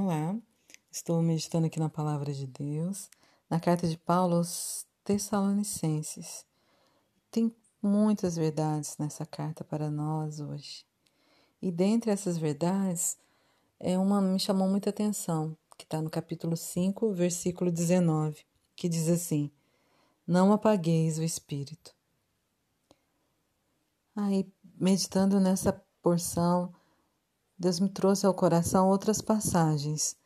Olá, estou meditando aqui na palavra de Deus, na carta de Paulo aos Tessalonicenses. Tem muitas verdades nessa carta para nós hoje. E dentre essas verdades, é uma me chamou muita atenção, que está no capítulo 5, versículo 19, que diz assim: Não apagueis o espírito. Aí, meditando nessa porção, Deus me trouxe ao coração outras passagens.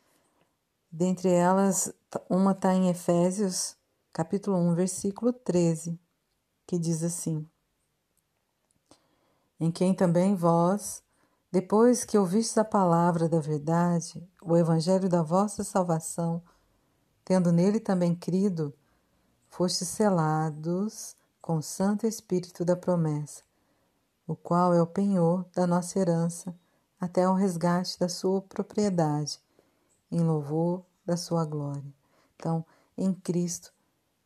Dentre elas, uma está em Efésios, capítulo 1, versículo 13, que diz assim: Em quem também vós, depois que ouvistes a palavra da verdade, o evangelho da vossa salvação, tendo nele também crido, fostes selados com o Santo Espírito da promessa, o qual é o penhor da nossa herança até ao resgate da sua propriedade, em louvor da sua glória. Então, em Cristo,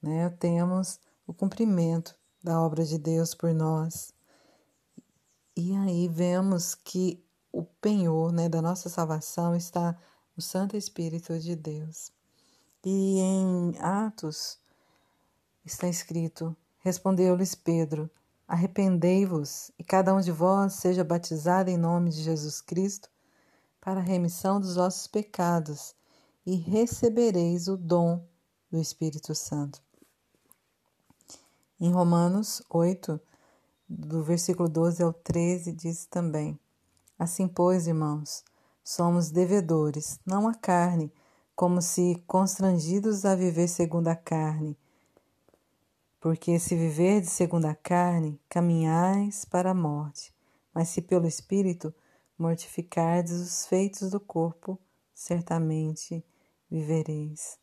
né, temos o cumprimento da obra de Deus por nós. E aí vemos que o penhor né, da nossa salvação está no Santo Espírito de Deus. E em Atos está escrito: Respondeu-lhes Pedro: Arrependei-vos e cada um de vós seja batizado em nome de Jesus Cristo para a remissão dos vossos pecados e recebereis o dom do Espírito Santo. Em Romanos 8, do versículo 12 ao 13, diz também: Assim, pois, irmãos, somos devedores, não à carne, como se constrangidos a viver segundo a carne porque se viverdes segundo a carne, caminhais para a morte, mas se pelo Espírito mortificardes os feitos do corpo, certamente vivereis.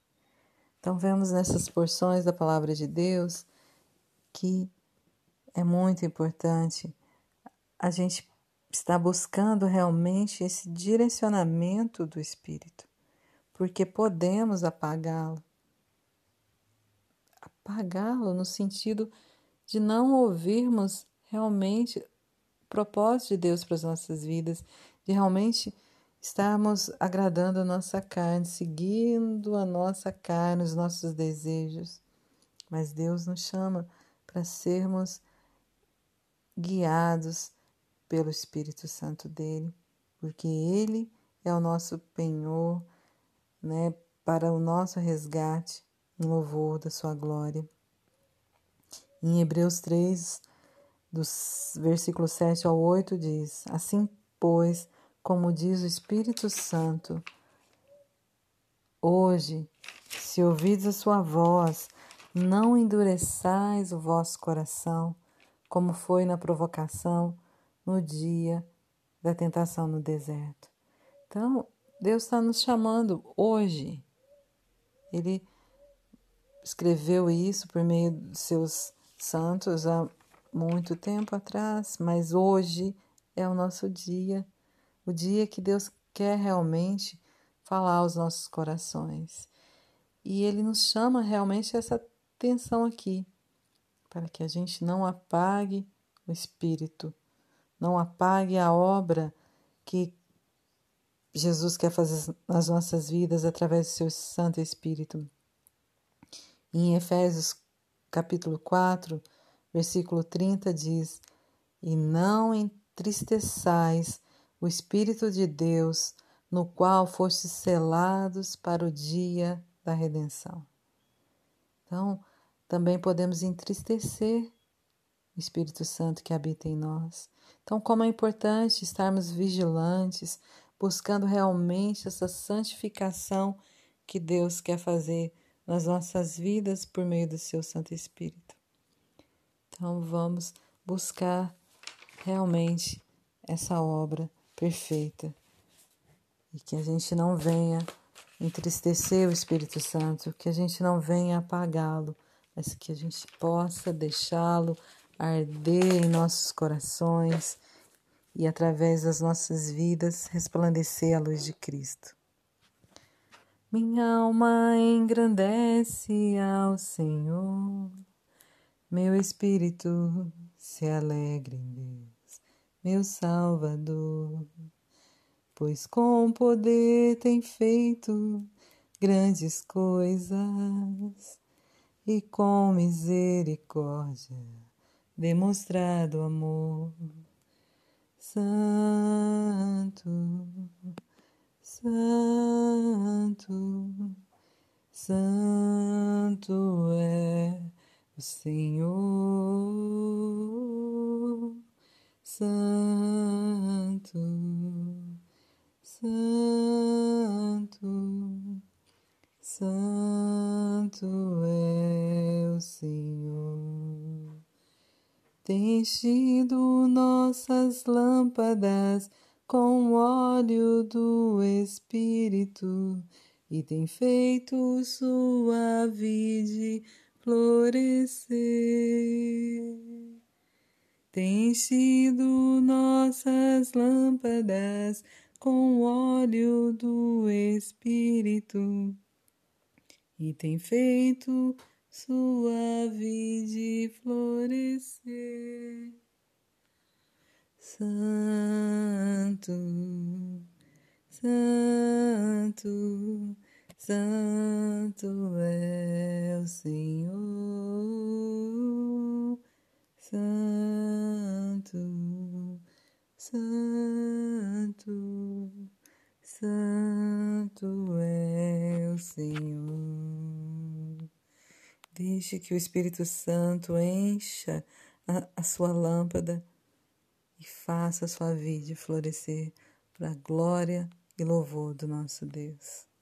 Então, vemos nessas porções da palavra de Deus que é muito importante a gente estar buscando realmente esse direcionamento do Espírito, porque podemos apagá-lo apagá-lo no sentido de não ouvirmos realmente o propósito de Deus para as nossas vidas, de realmente estarmos agradando a nossa carne, seguindo a nossa carne, os nossos desejos. Mas Deus nos chama para sermos guiados pelo Espírito Santo dele, porque ele é o nosso penhor, né, para o nosso resgate em louvor da sua glória. Em Hebreus 3, dos versículos 7 ao 8, diz: Assim, pois, como diz o Espírito Santo, hoje, se ouvides a sua voz, não endureçais o vosso coração, como foi na provocação no dia da tentação no deserto. Então, Deus está nos chamando hoje. Ele escreveu isso por meio dos seus santos há muito tempo atrás, mas hoje é o nosso dia, o dia que Deus quer realmente falar aos nossos corações. E Ele nos chama realmente essa atenção aqui, para que a gente não apague o Espírito, não apague a obra que Jesus quer fazer nas nossas vidas através do seu Santo Espírito. Em Efésios capítulo 4, versículo 30 diz: E não entristeçais o Espírito de Deus, no qual fostes selados para o dia da redenção. Então, também podemos entristecer o Espírito Santo que habita em nós. Então, como é importante estarmos vigilantes, buscando realmente essa santificação que Deus quer fazer nas nossas vidas por meio do seu Santo Espírito. Então vamos buscar realmente essa obra perfeita e que a gente não venha entristecer o Espírito Santo, que a gente não venha apagá-lo, mas que a gente possa deixá-lo arder em nossos corações e através das nossas vidas resplandecer a luz de Cristo. Minha alma engrandece ao Senhor, meu espírito se alegra em Deus, meu Salvador, pois com poder tem feito grandes coisas e com misericórdia demonstrado amor. Santo, Santo, Santo é o Senhor. Santo, Santo, Santo é o Senhor. Tem enchido nossas lâmpadas com óleo do Espírito e tem feito sua vide florescer tem sido nossas lâmpadas com óleo do Espírito e tem feito sua vide florescer. Santo, Santo é o Senhor. Santo, Santo, Santo é o Senhor. Deixe que o Espírito Santo encha a, a sua lâmpada e faça a sua vida florescer para a glória e louvor do nosso Deus.